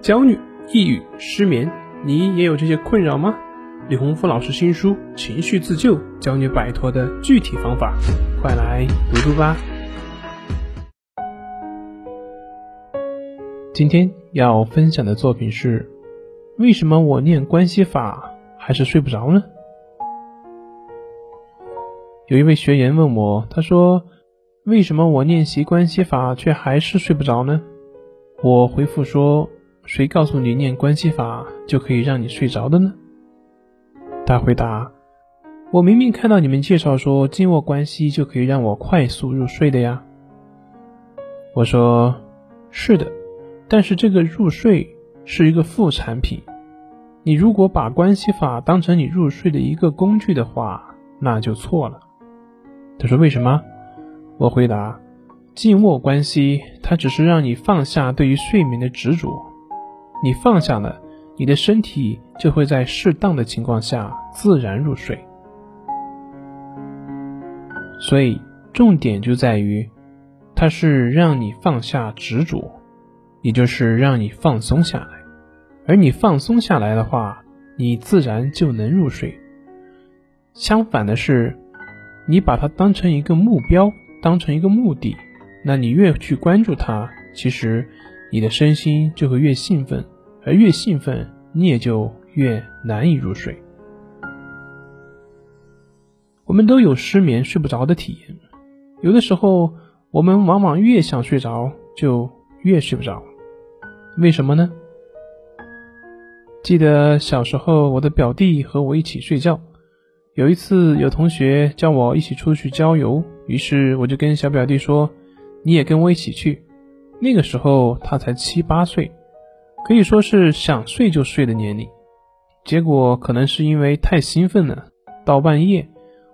焦虑、抑郁、失眠，你也有这些困扰吗？李洪福老师新书《情绪自救》，教你摆脱的具体方法，快来读读吧。今天要分享的作品是：为什么我念关系法还是睡不着呢？有一位学员问我，他说：“为什么我练习关系法却还是睡不着呢？”我回复说：“谁告诉你念关系法就可以让你睡着的呢？”他回答：“我明明看到你们介绍说静卧关系就可以让我快速入睡的呀。”我说：“是的，但是这个入睡是一个副产品。你如果把关系法当成你入睡的一个工具的话，那就错了。”他说：“为什么？”我回答：“静卧关系，它只是让你放下对于睡眠的执着。你放下了，你的身体就会在适当的情况下自然入睡。所以重点就在于，它是让你放下执着，也就是让你放松下来。而你放松下来的话，你自然就能入睡。相反的是。”你把它当成一个目标，当成一个目的，那你越去关注它，其实你的身心就会越兴奋，而越兴奋，你也就越难以入睡。我们都有失眠睡不着的体验，有的时候我们往往越想睡着，就越睡不着，为什么呢？记得小时候，我的表弟和我一起睡觉。有一次，有同学叫我一起出去郊游，于是我就跟小表弟说：“你也跟我一起去。”那个时候他才七八岁，可以说是想睡就睡的年龄。结果可能是因为太兴奋了，到半夜，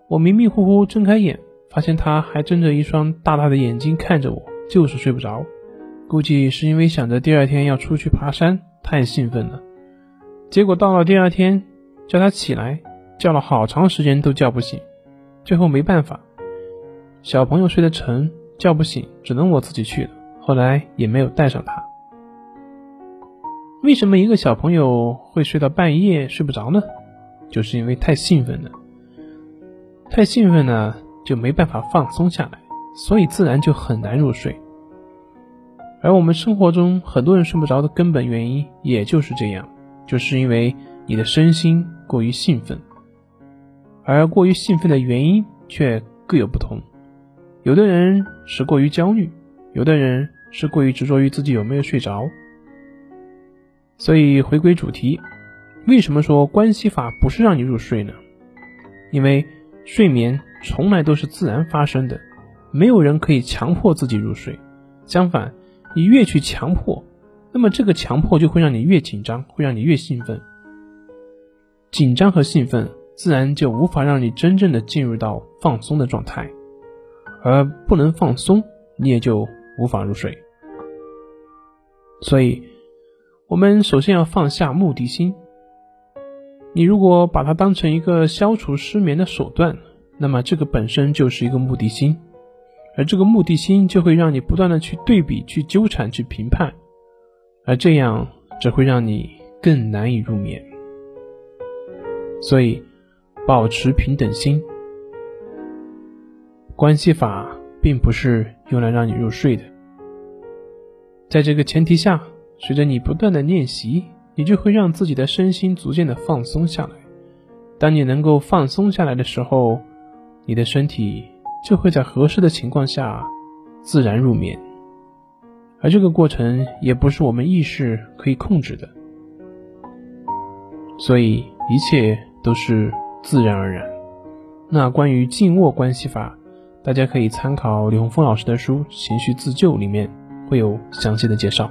我迷迷糊糊睁开眼，发现他还睁着一双大大的眼睛看着我，就是睡不着。估计是因为想着第二天要出去爬山，太兴奋了。结果到了第二天，叫他起来。叫了好长时间都叫不醒，最后没办法，小朋友睡得沉，叫不醒，只能我自己去了。后来也没有带上他。为什么一个小朋友会睡到半夜睡不着呢？就是因为太兴奋了，太兴奋了就没办法放松下来，所以自然就很难入睡。而我们生活中很多人睡不着的根本原因也就是这样，就是因为你的身心过于兴奋。而过于兴奋的原因却各有不同，有的人是过于焦虑，有的人是过于执着于自己有没有睡着。所以回归主题，为什么说关系法不是让你入睡呢？因为睡眠从来都是自然发生的，没有人可以强迫自己入睡。相反，你越去强迫，那么这个强迫就会让你越紧张，会让你越兴奋。紧张和兴奋。自然就无法让你真正的进入到放松的状态，而不能放松，你也就无法入睡。所以，我们首先要放下目的心。你如果把它当成一个消除失眠的手段，那么这个本身就是一个目的心，而这个目的心就会让你不断的去对比、去纠缠、去评判，而这样只会让你更难以入眠。所以。保持平等心，关系法并不是用来让你入睡的。在这个前提下，随着你不断的练习，你就会让自己的身心逐渐的放松下来。当你能够放松下来的时候，你的身体就会在合适的情况下自然入眠。而这个过程也不是我们意识可以控制的，所以一切都是。自然而然。那关于静卧关系法，大家可以参考李洪峰老师的书《情绪自救》，里面会有详细的介绍。